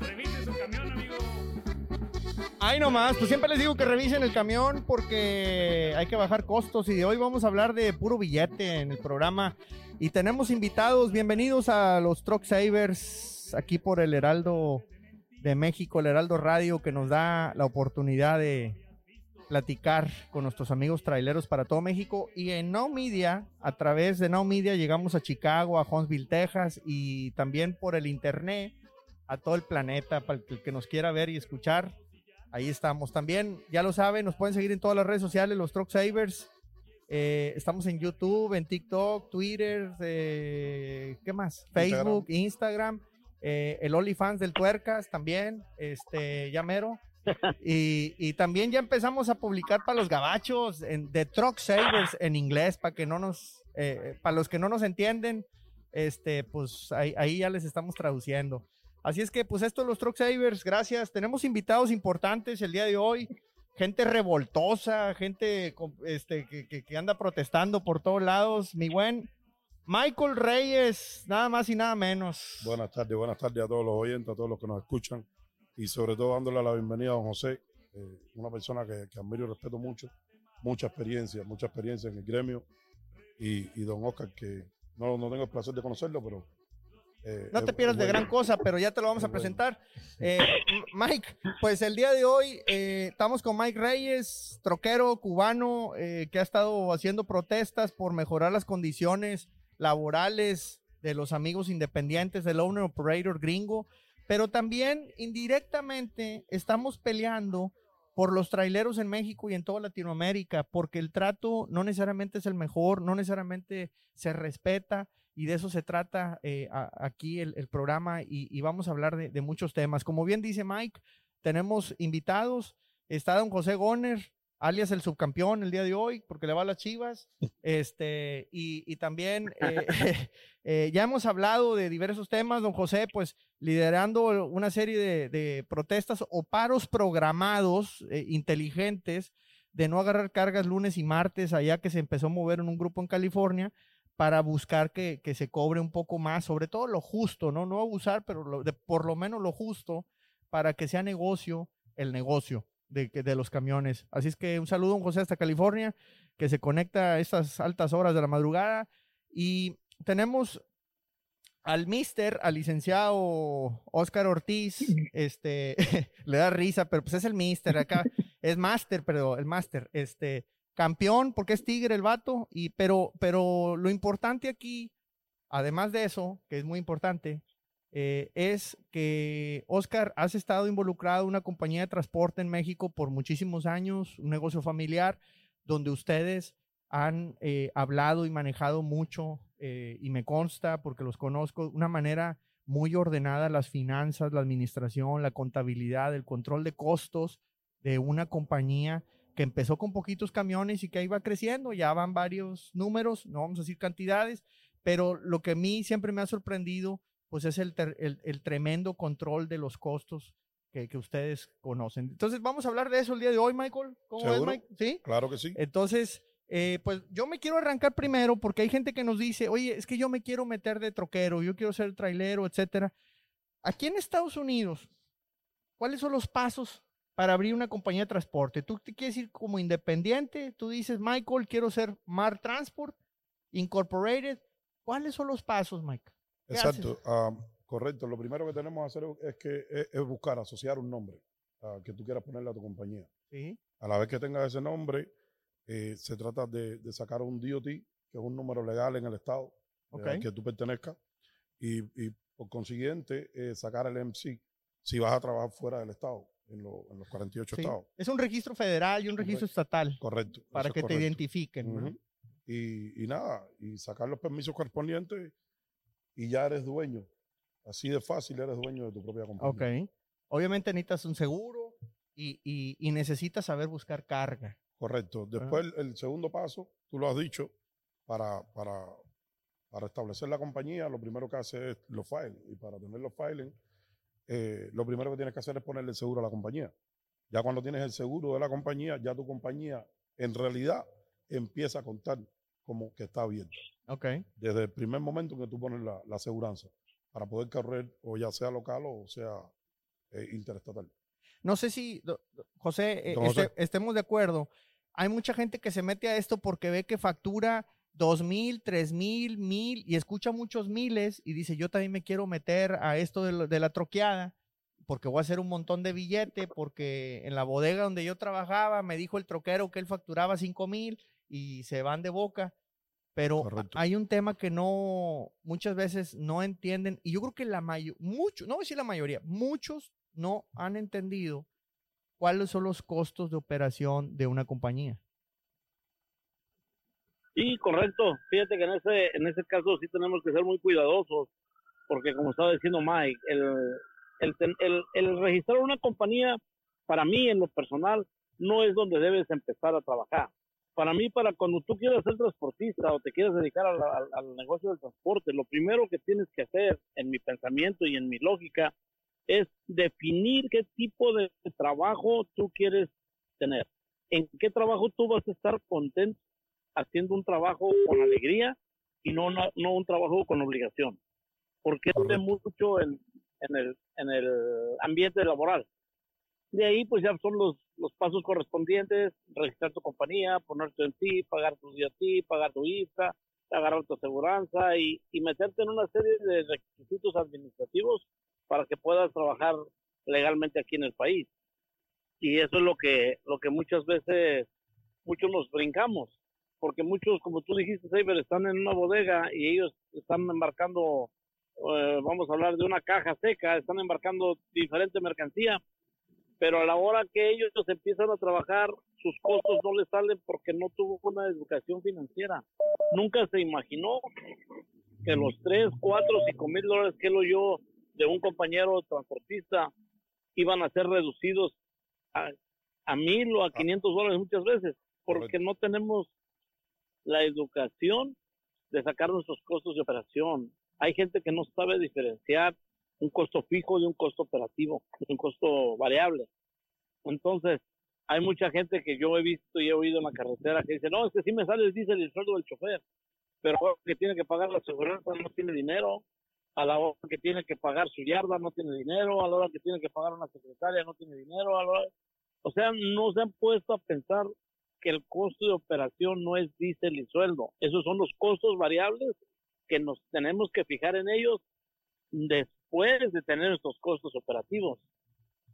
Revise su camión, amigo. Ahí nomás, pues siempre les digo que revisen el camión porque hay que bajar costos y hoy vamos a hablar de puro billete en el programa y tenemos invitados, bienvenidos a los Truck Savers aquí por el Heraldo de México, el Heraldo Radio que nos da la oportunidad de platicar con nuestros amigos traileros para todo México y en Now Media, a través de Now Media llegamos a Chicago, a Huntsville, Texas y también por el internet a todo el planeta para el que nos quiera ver y escuchar. Ahí estamos. También, ya lo saben, nos pueden seguir en todas las redes sociales, los Truck Savers. Eh, estamos en YouTube, en TikTok, Twitter, eh, ¿qué más? Facebook, Instagram, eh, el OnlyFans del Tuercas también, este, ya mero. Y, y también ya empezamos a publicar para los gabachos en The Truck Savers en inglés, para que no nos, eh, para los que no nos entienden, este, pues ahí, ahí ya les estamos traduciendo. Así es que, pues, esto los Truck Savers, gracias. Tenemos invitados importantes el día de hoy, gente revoltosa, gente este, que, que- que anda protestando por todos lados. Mi buen Michael Reyes, nada más y nada menos. Buenas tardes, buenas tardes a todos los oyentes, a todos los que nos escuchan y sobre todo dándole la bienvenida a don José, eh, una persona que, que admiro y respeto mucho, mucha experiencia, mucha experiencia en el gremio y, y don Oscar que no, no tengo el placer de conocerlo, pero... eh, No te pierdas de gran cosa, pero ya te lo vamos a presentar. Eh, Mike, pues el día de hoy eh, estamos con Mike Reyes, troquero cubano eh, que ha estado haciendo protestas por mejorar las condiciones laborales de los amigos independientes del owner operator gringo, pero también indirectamente estamos peleando por los traileros en México y en toda Latinoamérica, porque el trato no necesariamente es el mejor, no necesariamente se respeta y de eso se trata eh, aquí el, programa y, y vamos a hablar de, de muchos temas. Como bien dice Mike, tenemos invitados, está don José Goner, alias el subcampeón el día de hoy, porque le va a las chivas, este, y, y también eh, eh, ya hemos hablado de diversos temas, don José, pues liderando una serie de, de protestas o paros programados eh, inteligentes de no agarrar cargas lunes y martes, allá que se empezó a mover en un grupo en California, para buscar que, que se cobre un poco más, sobre todo lo justo, ¿no? No abusar, pero lo- de- por lo menos lo justo para que sea negocio el negocio de, los camiones. Así es que un saludo a un José hasta California, que se conecta a estas altas horas de la madrugada. Y tenemos al mister, al licenciado Oscar Ortiz, este, le da risa, pero pues es el mister acá, es máster, pero el máster, este, campeón, porque es tigre el vato, y, pero, pero lo importante aquí, además de eso, que es muy importante, eh, es que Oscar, has estado involucrado en una compañía de transporte en México por muchísimos años, un negocio familiar, donde ustedes han eh, hablado y manejado mucho, eh, y me consta, porque los conozco, una manera muy ordenada las finanzas, la administración, la contabilidad, el control de costos de una compañía que empezó con poquitos camiones y que va creciendo, ya van varios números, no vamos a decir cantidades, pero lo que a mí siempre me ha sorprendido, pues es el, el- el tremendo control de los costos que, que ustedes conocen. Entonces vamos a hablar de eso el día de hoy, Michael. ¿Cómo ¿Seguro? Mike? ¿Sí? Claro que sí. Entonces, eh, pues yo me quiero arrancar primero porque hay gente que nos dice, oye, es que yo me quiero meter de troquero, yo quiero ser trailero, etcétera. Aquí en Estados Unidos, ¿cuáles son los pasos para abrir una compañía de transporte? Tú te quieres ir como independiente, tú dices, Michael, quiero ser Mar Transport Incorporated. ¿Cuáles son los pasos, Mike? ¿Qué Exacto, ah, correcto. Lo primero que tenemos que hacer es, que, es, es buscar, asociar un nombre ah, que tú quieras ponerle a tu compañía. Sí, A la vez que tengas ese nombre, eh, se trata de, de sacar un DOT, que es un número legal en el estado eh, al que tú pertenezcas, y, y por consiguiente eh, sacar el MC si vas a trabajar fuera del estado, en, lo- en los 48 sí. estados. Es un registro federal y un registro estatal Correcto. para que te identifiquen. y, y nada, y sacar los permisos correspondientes y ya eres dueño. Así de fácil eres dueño de tu propia compañía. Ok. Obviamente necesitas un seguro y, y- y necesitas saber buscar carga. Correcto. Después el, el segundo paso, tú lo has dicho, para, para, para establecer la compañía, lo primero que hace es los filing. Y para tener los filing, eh, lo primero que tienes que hacer es ponerle el seguro a la compañía. Ya cuando tienes el seguro de la compañía, ya tu compañía en realidad empieza a contar como que está abierta. Ok. Desde el primer momento que tú pones la, la aseguranza para poder correr, o ya sea local o sea eh, interestatal. No sé si, do- do- José, eh, José. este- estemos de acuerdo. Hay mucha gente que se mete a esto porque ve que factura dos mil, tres mil, mil y escucha muchos miles y dice, yo también me quiero meter a esto de, lo- de la troqueada porque voy a hacer un montón de billete, porque en la bodega donde yo trabajaba me dijo el troquero que él facturaba cinco mil y se van de boca. Pero Correcto. hay un tema que no, muchas veces no entienden, y yo creo que la mayoría, muchos, no voy a decir la mayoría, muchos no han entendido cuáles son los costos de operación de una compañía. Sí, correcto. Fíjate que en ese, en ese caso sí tenemos que ser muy cuidadosos, porque como estaba diciendo Mike, el, el, el, el registrar una compañía, para mí en lo personal, no es donde debes empezar a trabajar. Para mí, para cuando tú quieras ser transportista o te quieres dedicar al, al- al negocio del transporte, lo primero que tienes que hacer, en mi pensamiento y en mi lógica, es definir qué tipo de trabajo tú quieres tener. En qué trabajo tú vas a estar contento haciendo un trabajo con alegría y no, no, no un trabajo con obligación. Porque Correcto. mucho en, en, el, en el ambiente laboral. De ahí, pues ya son los, los pasos correspondientes, registrar tu compañía, ponerte en ti, pagar tu ti, pagar tu IFA, agarrar tu aseguranza y, y meterte en una serie de requisitos administrativos para que puedas trabajar legalmente aquí en el país. Y eso es lo que, lo que muchas veces, muchos nos brincamos porque muchos, como tú dijiste, Saber, están en una bodega y ellos están embarcando, eh, vamos a hablar de una caja seca, están embarcando diferente mercancía, pero a la hora que ellos empiezan a trabajar, sus costos no les salen porque no tuvo una educación financiera. Nunca se imaginó que los 3, 4, 5 mil dólares que lo yo de un compañero transportista iban a ser reducidos a, a mil o a 500 dólares muchas veces, porque no tenemos la educación de sacar nuestros costos de operación. Hay gente que no sabe diferenciar un costo fijo de un costo operativo, de un costo variable. Entonces, hay mucha gente que yo he visto y he oído en la carretera que dice, no, es que sí me sale el diésel y el sueldo del chofer, pero que tiene que pagar la seguridad no tiene dinero, a la hora que tiene que pagar su yarda no tiene dinero, a la hora que tiene que pagar una secretaria no tiene dinero, a la hora- o sea, no se han puesto a pensar que el costo de operación no es diésel y sueldo. Esos son los costos variables que nos tenemos que fijar en ellos después de tener estos costos operativos.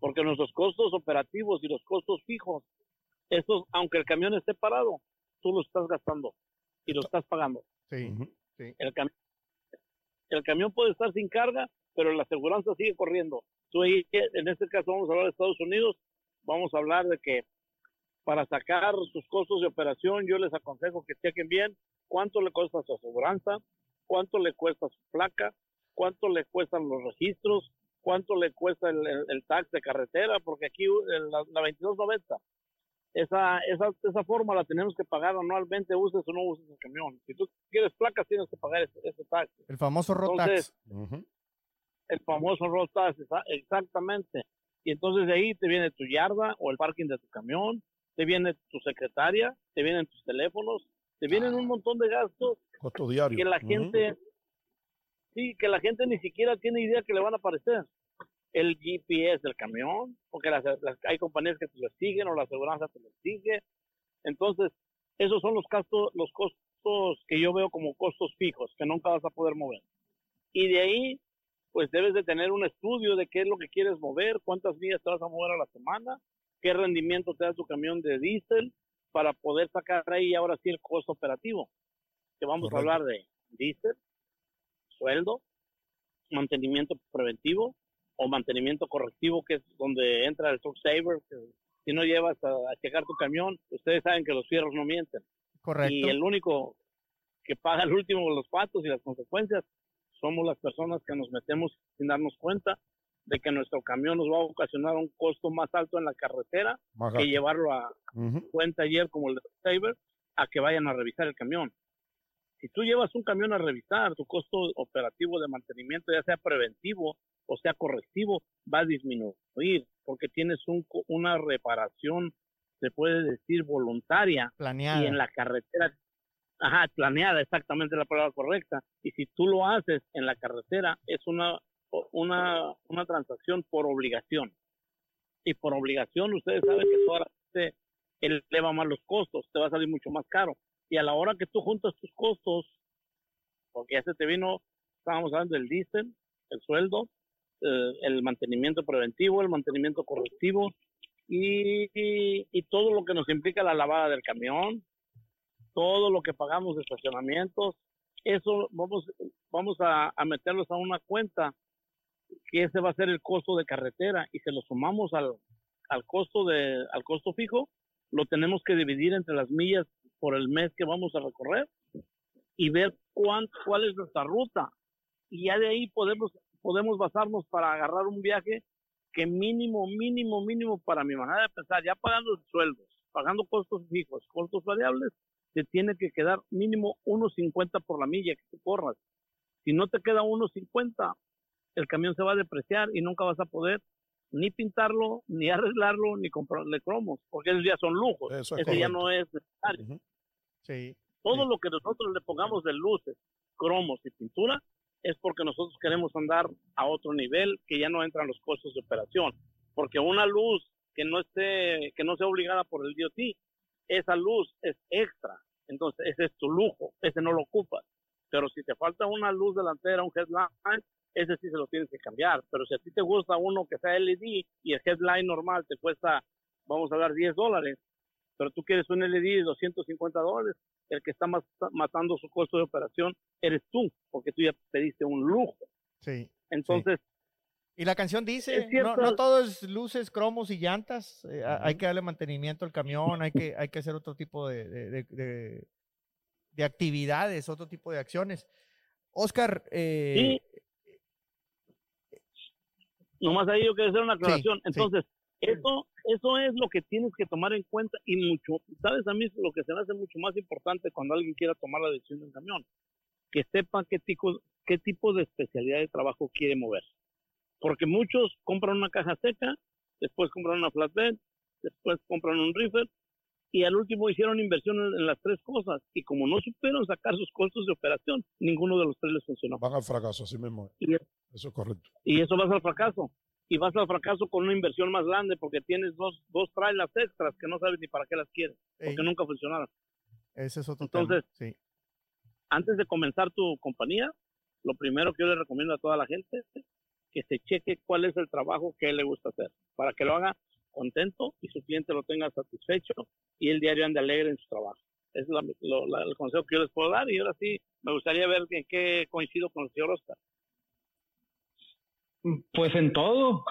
Porque nuestros costos operativos y los costos fijos, esos, aunque el camión esté parado, tú lo estás gastando y lo estás pagando. Sí. Ujú. El, cami- el camión puede estar sin carga, pero la aseguranza sigue corriendo. Tú ahí, en este caso vamos a hablar de Estados Unidos, vamos a hablar de que para sacar sus costos de operación, yo les aconsejo que chequen bien cuánto le cuesta su aseguranza, cuánto le cuesta su placa, cuánto le cuestan los registros, cuánto le cuesta el, el- el tax de carretera, porque aquí el- la, la 2290, esa, esa, esa forma la tenemos que pagar anualmente, uses o no uses el camión. Si tú quieres placas, tienes que pagar ese, ese tax. El famoso Rotax. Entonces, Ujú. el famoso road tax, exa- exactamente. Y entonces de ahí te viene tu yarda o el parking de tu camión, te viene tu secretaria, te vienen tus teléfonos, te vienen un montón de gastos Costo diario. que la gente, sí, que la gente ni siquiera tiene idea que le van a aparecer. El GPS del camión, porque las, las- hay compañías que te lo siguen o la aseguranza te lo sigue. Entonces, esos son los gastos, los costos que yo veo como costos fijos, que nunca vas a poder mover. Y de ahí, pues debes de tener un estudio de qué es lo que quieres mover, cuántas millas te vas a mover a la semana, qué rendimiento te da tu camión de diésel, para poder sacar ahí ahora sí el costo operativo. Que vamos Correcto. a hablar de diésel, sueldo, mantenimiento preventivo o mantenimiento correctivo, que es donde entra el truck saver. que si no llevas a, a checar tu camión, ustedes saben que los fierros no mienten. Correcto. Y el único que paga el último los patos y las consecuencias somos las personas que nos metemos sin darnos cuenta de que nuestro camión nos va a ocasionar un costo más alto en la carretera que llevarlo a Ujú. buen taller como el de Saber a que vayan a revisar el camión. Si tú llevas un camión a revisar, tu costo operativo de mantenimiento, ya sea preventivo o sea correctivo, va a disminuir porque tienes un, una reparación, se puede decir voluntaria, Planeada. y en la carretera Ajá, planeada, exactamente la palabra correcta. Y si tú lo haces en la carretera, es una, una, una transacción por obligación. Y por obligación, ustedes saben que toda la gente eleva más los costos, te va a salir mucho más caro. Y a la hora que tú juntas tus costos, porque ya se te vino, estábamos hablando del diésel, el sueldo, eh, el mantenimiento preventivo, el mantenimiento correctivo y, y, todo lo que nos implica la lavada del camión, todo lo que pagamos de estacionamientos, eso vamos, vamos a, a meterlos a una cuenta que ese va a ser el costo de carretera y se lo sumamos al, al costo de al costo fijo, lo tenemos que dividir entre las millas por el mes que vamos a recorrer y ver cuál es nuestra ruta. Y ya de ahí podemos, podemos basarnos para agarrar un viaje que mínimo, mínimo, mínimo para mi manera de pensar, ya pagando sueldos, pagando costos fijos, costos variables, te tiene que quedar mínimo 1.50 por la milla que te corras. Si no te queda 1.50, el camión se va a depreciar y nunca vas a poder ni pintarlo, ni arreglarlo, ni comprarle cromos, porque esos ya son lujos. Eso Ese ya no es necesario. Sí, Todo lo que nosotros le pongamos de luces, cromos y pintura es porque nosotros queremos andar a otro nivel que ya no entran los costos de operación. Porque una luz que no esté, que no sea obligada por el DOT, esa luz es extra. Entonces, ese es tu lujo, ese no lo ocupas. Pero si te falta una luz delantera, un headline, ese sí se lo tienes que cambiar. Pero si a ti te gusta uno que sea LED y el headline normal te cuesta, vamos a dar 10 dólares, pero tú quieres un LED de 250 dólares, el que está matando su costo de operación eres tú, porque tú ya pediste un lujo. Sí. Entonces. Y la canción dice, no, no, todo es luces, cromos y llantas, eh, hay que darle mantenimiento al camión, hay que, hay que hacer otro tipo de, de, de, actividades, otro tipo de acciones. Oscar, eh, Nomás ahí yo quiero hacer una aclaración. Entonces, eso, eso es lo que tienes que tomar en cuenta y mucho, ¿sabes? A mí lo que se me hace mucho más importante cuando alguien quiera tomar la decisión de un camión, que sepa qué tipo, qué tipo de especialidad de trabajo quiere mover. Porque muchos compran una caja seca, después compran una flatbed, después compran un reefer y al último hicieron inversión en, las tres cosas y como no supieron sacar sus costos de operación, ninguno de los tres les funcionó. Van al fracaso, así mismo. eso es correcto. Y eso vas al fracaso. Y vas al fracaso con una inversión más grande porque tienes dos, dos trailers extras que no sabes ni para qué las quieres, porque nunca funcionaron. Ese es otro Entonces, sí. antes de comenzar tu compañía, lo primero que yo le recomiendo a toda la gente es que se cheque cuál es el trabajo que le gusta hacer, para que lo haga contento y su cliente lo tenga satisfecho y el diario ande alegre en su trabajo. Es el consejo que yo les puedo dar y ahora sí me gustaría ver en qué coincido con el señor Oscar. Pues en todo.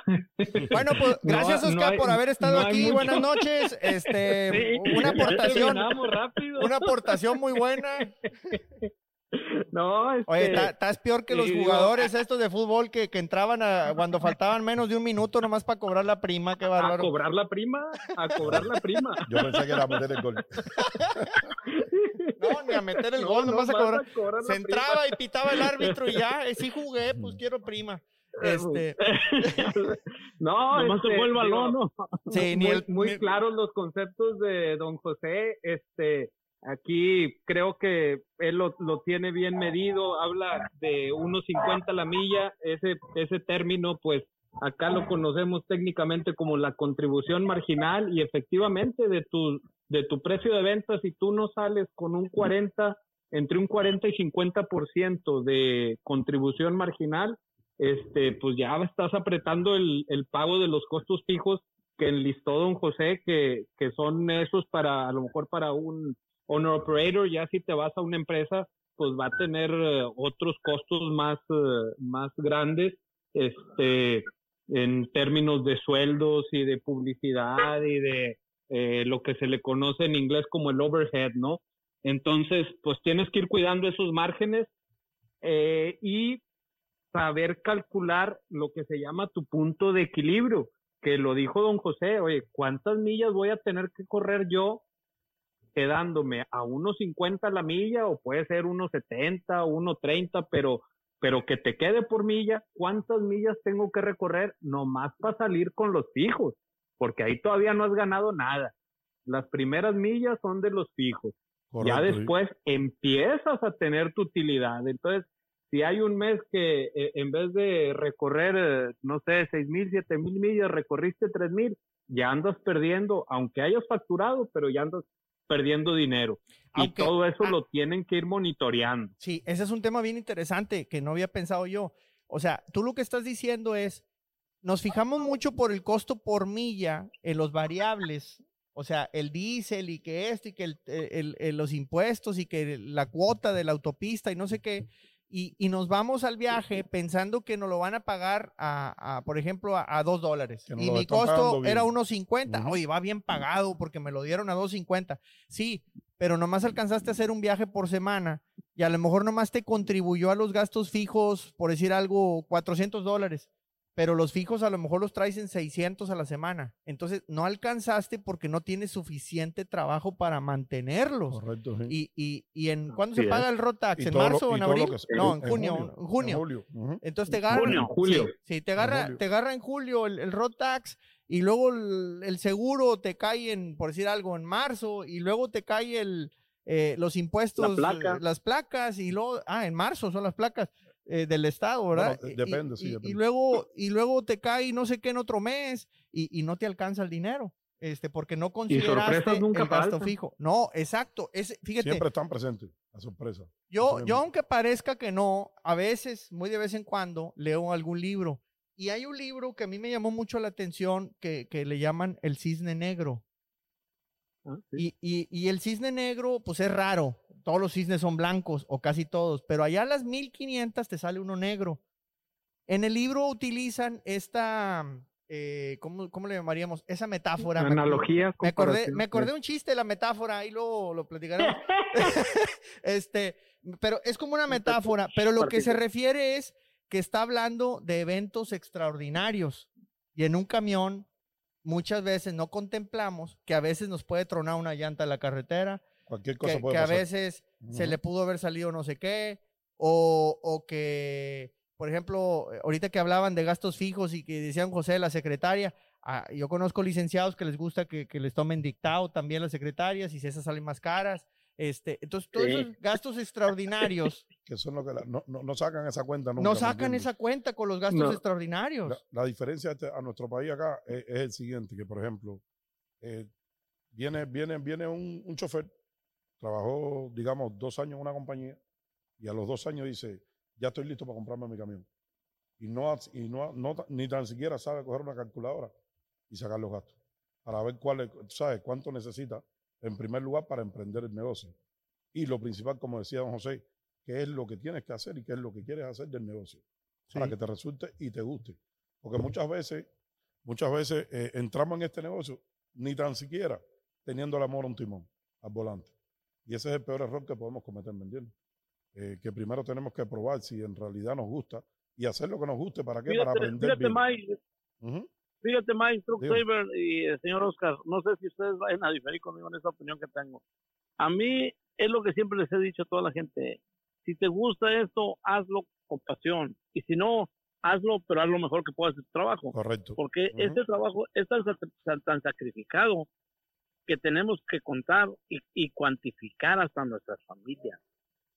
Bueno, pues gracias Oscar por haber estado aquí. Buenas noches. Este, una aportación, una aportación muy buena. No, Oye, estás peor que los jugadores estos de fútbol que, que entraban a, cuando faltaban menos de un minuto nomás para cobrar la prima, qué bárbaro. A cobrar la prima, a cobrar la prima. Yo pensé que era a meter el gol. No, ni a meter el gol, nomás a cobrar. Se entraba y pitaba el árbitro y ya, eh, sí jugué, pues quiero prima. Este. no, nomás este, fue el balón, ¿no? Sí, muy, ni el, muy claros los conceptos de don José, este Aquí creo que él lo, tiene bien medido, habla de 1.50 la milla, ese, ese término pues acá lo conocemos técnicamente como la contribución marginal y efectivamente de tu, de tu precio de venta, si tú no sales con un 40, entre un 40 y 50% de contribución marginal, este, pues ya estás apretando el, el pago de los costos fijos que enlistó don José, que, que son esos para, a lo mejor para un Owner Operator, ya si te vas a una empresa, pues va a tener eh, otros costos más, eh, más grandes, este, en términos de sueldos y de publicidad y de eh, lo que se le conoce en inglés como el overhead, ¿no? Entonces, pues tienes que ir cuidando esos márgenes y saber calcular lo que se llama tu punto de equilibrio, que lo dijo don José, oye, ¿cuántas millas voy a tener que correr yo quedándome a 1.50 la milla o puede ser 1.70 o 1.30, pero, pero que te quede por milla, ¿cuántas millas tengo que recorrer nomás para salir con los fijos? Porque ahí todavía no has ganado nada. Las primeras millas son de los fijos. ya Correcto, después empiezas a tener tu utilidad. Entonces, si hay un mes que eh, en vez de recorrer, eh, no sé, seis mil, siete mil millas, recorriste tres mil, ya andas perdiendo, aunque hayas facturado, pero ya andas perdiendo dinero. Aunque- y todo eso ah. lo tienen que ir monitoreando. Sí, ese es un tema bien interesante que no había pensado yo. O sea, tú lo que estás diciendo es, nos fijamos mucho por el costo por milla en los variables, o sea, el diésel y que esto y que el- el- el- los impuestos y que la cuota de la autopista y no sé qué, y, y nos vamos al viaje pensando que nos lo van a pagar a, a, por ejemplo, a, a dos dólares. Y mi costo era unos 50. Ujú. Oye, va bien pagado porque me lo dieron a 2.50. Sí, pero nomás alcanzaste a hacer un viaje por semana y a lo mejor nomás te contribuyó a los gastos fijos, por decir algo, 400 dólares, pero los fijos a lo mejor los traes en 600 a la semana. Entonces no alcanzaste porque no tienes suficiente trabajo para mantenerlos. Correcto, sí. Y, y, y en ¿cuándo se paga es. el road tax? Y ¿En lo- marzo o en abril? se- No, en junio, en junio. julio, ujú. Entonces te agarra, Junio, julio. Sí, sí, te agarra, julio. te agarra en julio el, el road tax y luego el, el seguro te cae en, por decir algo, en marzo y luego te cae el, eh, los impuestos, La placa. las placas y luego, ah, en marzo son las placas eh, del estado, ¿verdad? Bueno, depende, y, sí, y- y depende. luego, y luego te cae no sé qué en otro mes y, y no te alcanza el dinero. Este, porque no consideraste sorpresas nunca el gasto faltan. fijo. No, exacto. Es, fíjate, Siempre están presentes, la sorpresa. yo, yo, aunque parezca que no, a veces, muy de vez en cuando, leo algún libro. Y hay un libro que a mí me llamó mucho la atención que, que le llaman El Cisne Negro. Ah, sí. Y, y- y el cisne negro, pues es raro. Todos los cisnes son blancos, o casi todos. Pero allá a las 1500 te sale uno negro. En el libro utilizan esta, eh, ¿cómo, cómo le llamaríamos? Esa metáfora. me- Analogía. me acordé, me acordé un chiste de la metáfora, ahí lo, lo platicaremos. este, pero es como una metáfora, pero lo que se refiere es que está hablando de eventos extraordinarios. Y en un camión, muchas veces no contemplamos que a veces nos puede tronar una llanta en la carretera, Cualquier cosa que, puede que a pasar. veces se Ujú. le pudo haber salido no sé qué, o, o que, por ejemplo, eh, ahorita que hablaban de gastos fijos y que decían José, la secretaria, ah, yo conozco licenciados que les gusta que, que les tomen dictado también las secretarias y si esas salen más caras. Este, entonces, todos Sí. esos gastos extraordinarios Que son lo que la- no, no, no sacan esa cuenta nunca. no ¿me sacan esa cuenta con los gastos No. extraordinarios. La, la diferencia este- a nuestro país acá es, es el siguiente, que por ejemplo, eh, viene, viene, viene un, un chofer, trabajó, digamos, dos años en una compañía y a los dos años dice, ya estoy listo para comprarme mi camión. Y no, ha- y no, ni tan siquiera sabe coger una calculadora y sacar los gastos para ver cuál es, sabes cuánto necesita en primer lugar para emprender el negocio. Y lo principal, como decía don José, qué es lo que tienes que hacer y qué es lo que quieres hacer del negocio para que te resulte y te guste. Porque muchas veces, muchas veces eh, entramos en este negocio ni tan siquiera teniendo el amor a un timón, al volante. Y ese es el peor error que podemos cometer, ¿me entiendes? Eh, que primero tenemos que probar si en realidad nos gusta y hacer lo que nos guste. ¿Para qué? Para aprender fíjate bien. Mike, fíjate Mike. Saver y el señor Oscar, no sé si ustedes vayan a diferir conmigo en esa opinión que tengo. A mí es lo que siempre les he dicho a toda la gente, si te gusta esto, hazlo con pasión, y si no, hazlo, pero haz lo mejor que puedas de tu trabajo. Correcto. porque Ujú. este trabajo es tan, sac- tan sacrificado que tenemos que contar y, y cuantificar hasta nuestras familias.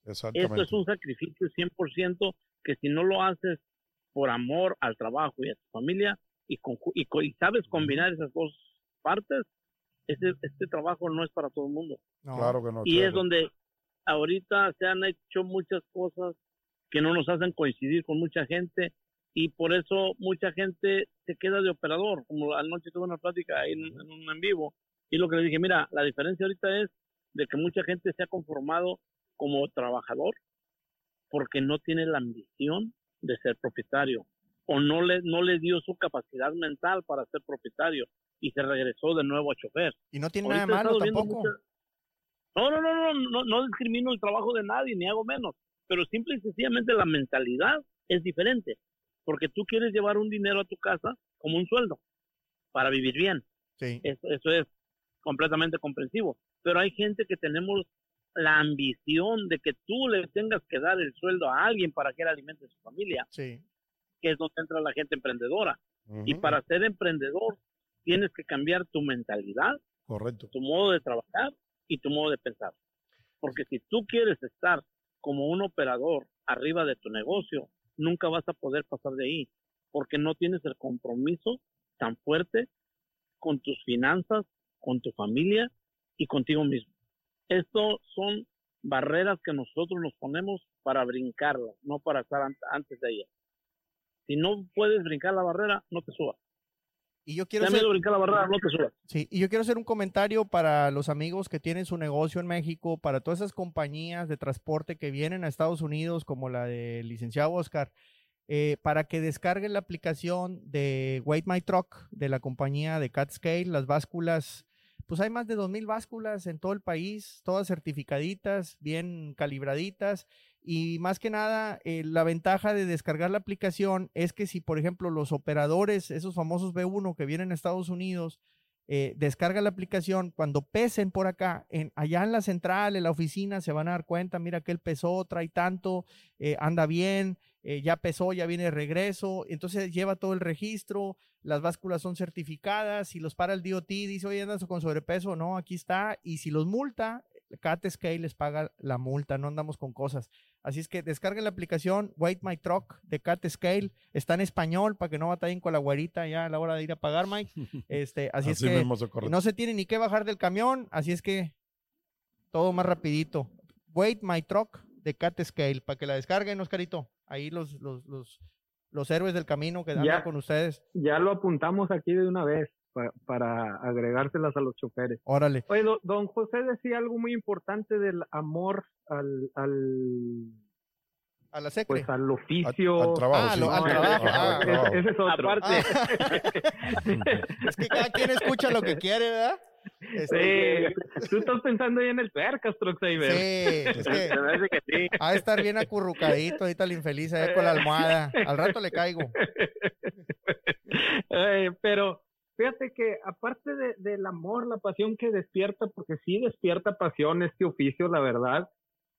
Esto es un sacrificio 100% que si no lo haces por amor al trabajo y a tu familia y, con- y, y sabes combinar esas dos partes, este, este trabajo no es para todo el mundo. No. Claro que no. Y es donde ahorita se han hecho muchas cosas que no nos hacen coincidir con mucha gente y por eso mucha gente se queda de operador. Como anoche tuve una plática ahí en, en un en vivo y lo que le dije, mira, la diferencia ahorita es de que mucha gente se ha conformado como trabajador porque no tiene la ambición de ser propietario o no le, no le dio su capacidad mental para ser propietario y se regresó de nuevo a chofer. Y no tiene Ahorita nada malo tampoco. muchas- No, no, no, no, no, no discrimino el trabajo de nadie, ni hago menos, pero simple y sencillamente la mentalidad es diferente, porque tú quieres llevar un dinero a tu casa como un sueldo para vivir bien, Sí. eso, eso es completamente comprensivo, pero hay gente que tenemos la ambición de que tú le tengas que dar el sueldo a alguien para que él alimente a su familia, Sí. que es donde entra la gente emprendedora, y para ser emprendedor tienes que cambiar tu mentalidad Correcto. tu modo de trabajar y tu modo de pensar. Porque si tú quieres estar como un operador arriba de tu negocio, nunca vas a poder pasar de ahí, porque no tienes el compromiso tan fuerte con tus finanzas, con tu familia y contigo mismo. Esto son barreras que nosotros nos ponemos para brincarlas, no para estar antes de ellas. Si no puedes brincar la barrera, no te subas. Y yo quiero hacer, la barrera, no te subas. Sí, y yo quiero hacer un comentario para los amigos que tienen su negocio en México, para todas esas compañías de transporte que vienen a Estados Unidos, como la del licenciado Oscar, eh, para que descarguen la aplicación de Wait My Truck de la compañía de CatScale, las básculas pues hay más de 2.000 básculas en todo el país, todas certificaditas, bien calibraditas. Y más que nada, eh, la ventaja de descargar la aplicación es que si, por ejemplo, los operadores, esos famosos B1 que vienen a Estados Unidos, eh, descargan la aplicación, cuando pesen por acá, en, allá en la central, en la oficina, se van a dar cuenta, mira que él pesó, trae tanto, eh, anda bien, ya pesó, ya viene de regreso, entonces lleva todo el registro, las básculas son certificadas, si los para el DOT, dice, oye, andas con sobrepeso, no, aquí está, y si los multa, Cat Scale les paga la multa, no andamos con cosas. Así es que descarguen la aplicación Wait My Truck de Cat Scale, está en español para que no batallen con la güerita ya a la hora de ir a pagar, Mike. Este, así, es que no se tiene ni que bajar del camión, así es que todo más rapidito. Wait My Truck de Cat Scale, para que la descarguen, Oscarito. Ahí los, los, los, los héroes del camino que andan con ustedes. Ya lo apuntamos aquí de una vez para, agregárselas a los choferes. Órale. Oye, don José decía algo muy importante del amor al, al a la secre. Pues al oficio. Al, trabajo. Ah, sí. al trabajo. Ah, ese es otro. Aparte. es que cada quien escucha lo que quiere, ¿verdad? Este, sí, tú estás pensando ahí en el percas, Truxaver. Sí, es que, que sí. Ha de estar bien acurrucadito ahorita el infeliz ahí con la almohada. Al rato le caigo. pero fíjate que aparte de, del amor, la pasión que despierta, porque sí despierta pasión este oficio, la verdad,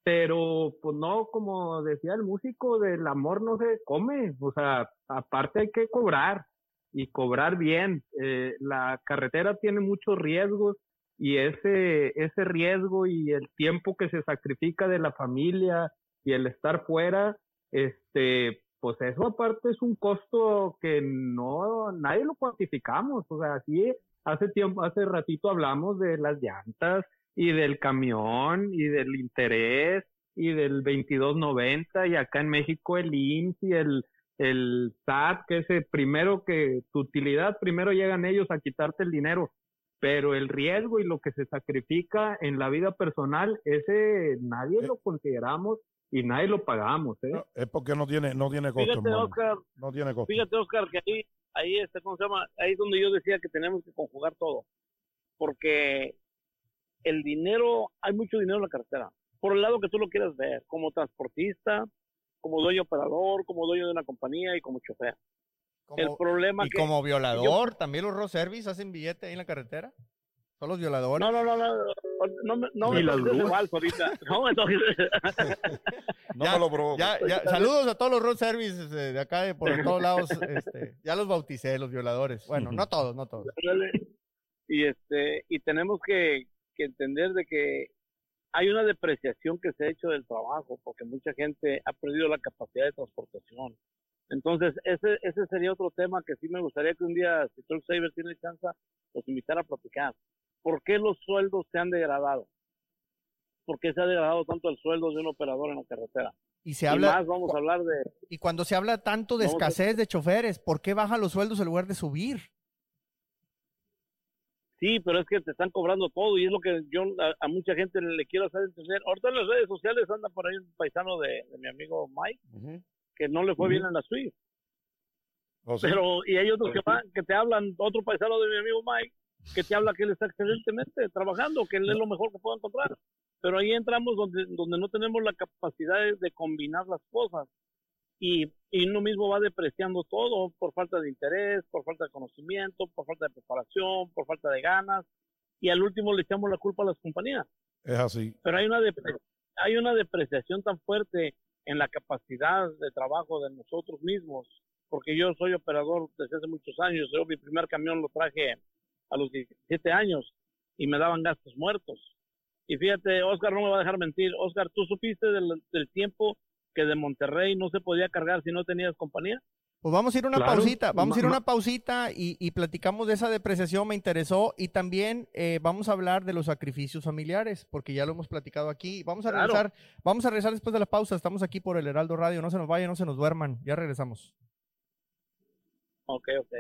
pero pues no, como decía el músico, del amor no se come, o sea, aparte hay que cobrar y cobrar bien. Eh, la carretera tiene muchos riesgos y ese, ese riesgo y el tiempo que se sacrifica de la familia y el estar fuera, este, pues eso aparte es un costo que no, nadie lo cuantificamos, o sea, sí, hace tiempo, hace ratito hablamos de las llantas y del camión y del interés y del 2290 y acá en México el IMSS y el el SAT, que es el primero que tu utilidad, primero llegan ellos a quitarte el dinero, pero el riesgo y lo que se sacrifica en la vida personal, ese nadie lo consideramos y nadie lo pagamos. ¿eh? es porque no tiene, no tiene costo. Fíjate, Oscar, no tiene costo. Fíjate, Oscar, que ahí, ahí está, ¿cómo se llama? Ahí es donde yo decía que tenemos que conjugar todo, porque el dinero, hay mucho dinero en la cartera, por el lado que tú lo quieras ver, como transportista, como dueño operador, como dueño de una compañía y como chofer. El problema y como violador, también los road service hacen billete ahí en la carretera. Son los violadores. No, no, no, no, no, no, no me lo ahorita. No, entonces... no me lo provoco. Ya, ya, saludos a todos los road services de acá, de por todos lados. Este, ya los bauticé, los violadores. Bueno, no todos, no todos. Y este, y tenemos que, que entender de que hay una depreciación que se ha hecho del trabajo porque mucha gente ha perdido la capacidad de transportación. Entonces, ese, ese sería otro tema que sí me gustaría que un día, si Truck Saver tiene chance, los invitara a platicar. ¿Por qué los sueldos se han degradado? ¿Por qué se ha degradado tanto el sueldo de un operador en la carretera? Y se habla. más vamos a hablar de. Y cuando se habla tanto de escasez de choferes, ¿por qué bajan los sueldos en lugar de subir? Sí, pero es que te están cobrando todo y es lo que yo a, mucha gente le quiero hacer entender. Ahorita en las redes sociales anda por ahí un paisano de, mi amigo Mike que no le fue bien en la Swift. Oh, pero, y hay otros que, que te hablan, otro paisano de mi amigo Mike, que te habla que él está excelentemente trabajando, que él es lo mejor que puedo encontrar. Pero ahí entramos donde, donde no tenemos la capacidad de combinar las cosas y, y uno mismo va depreciando todo por falta de interés, por falta de conocimiento, por falta de preparación, por falta de ganas y al último le echamos la culpa a las compañías. Es así. Pero hay una, hay una depreciación tan fuerte en la capacidad de trabajo de nosotros mismos, porque yo soy operador desde hace muchos años, yo mi primer camión lo traje a los 17 años y me daban gastos muertos. Y fíjate, Oscar no me va a dejar mentir. Oscar, ¿tú supiste del, del tiempo que de Monterrey no se podía cargar si no tenías compañía? Pues vamos a ir a una Claro. pausita, vamos a ir a una pausita y, y platicamos de esa depreciación, me interesó, y también eh, vamos a hablar de los sacrificios familiares, porque ya lo hemos platicado aquí. Vamos a Claro. regresar, vamos a regresar después de la pausa, estamos aquí por el Heraldo Radio, no se nos vayan, no se nos duerman, ya regresamos. Ok, ok.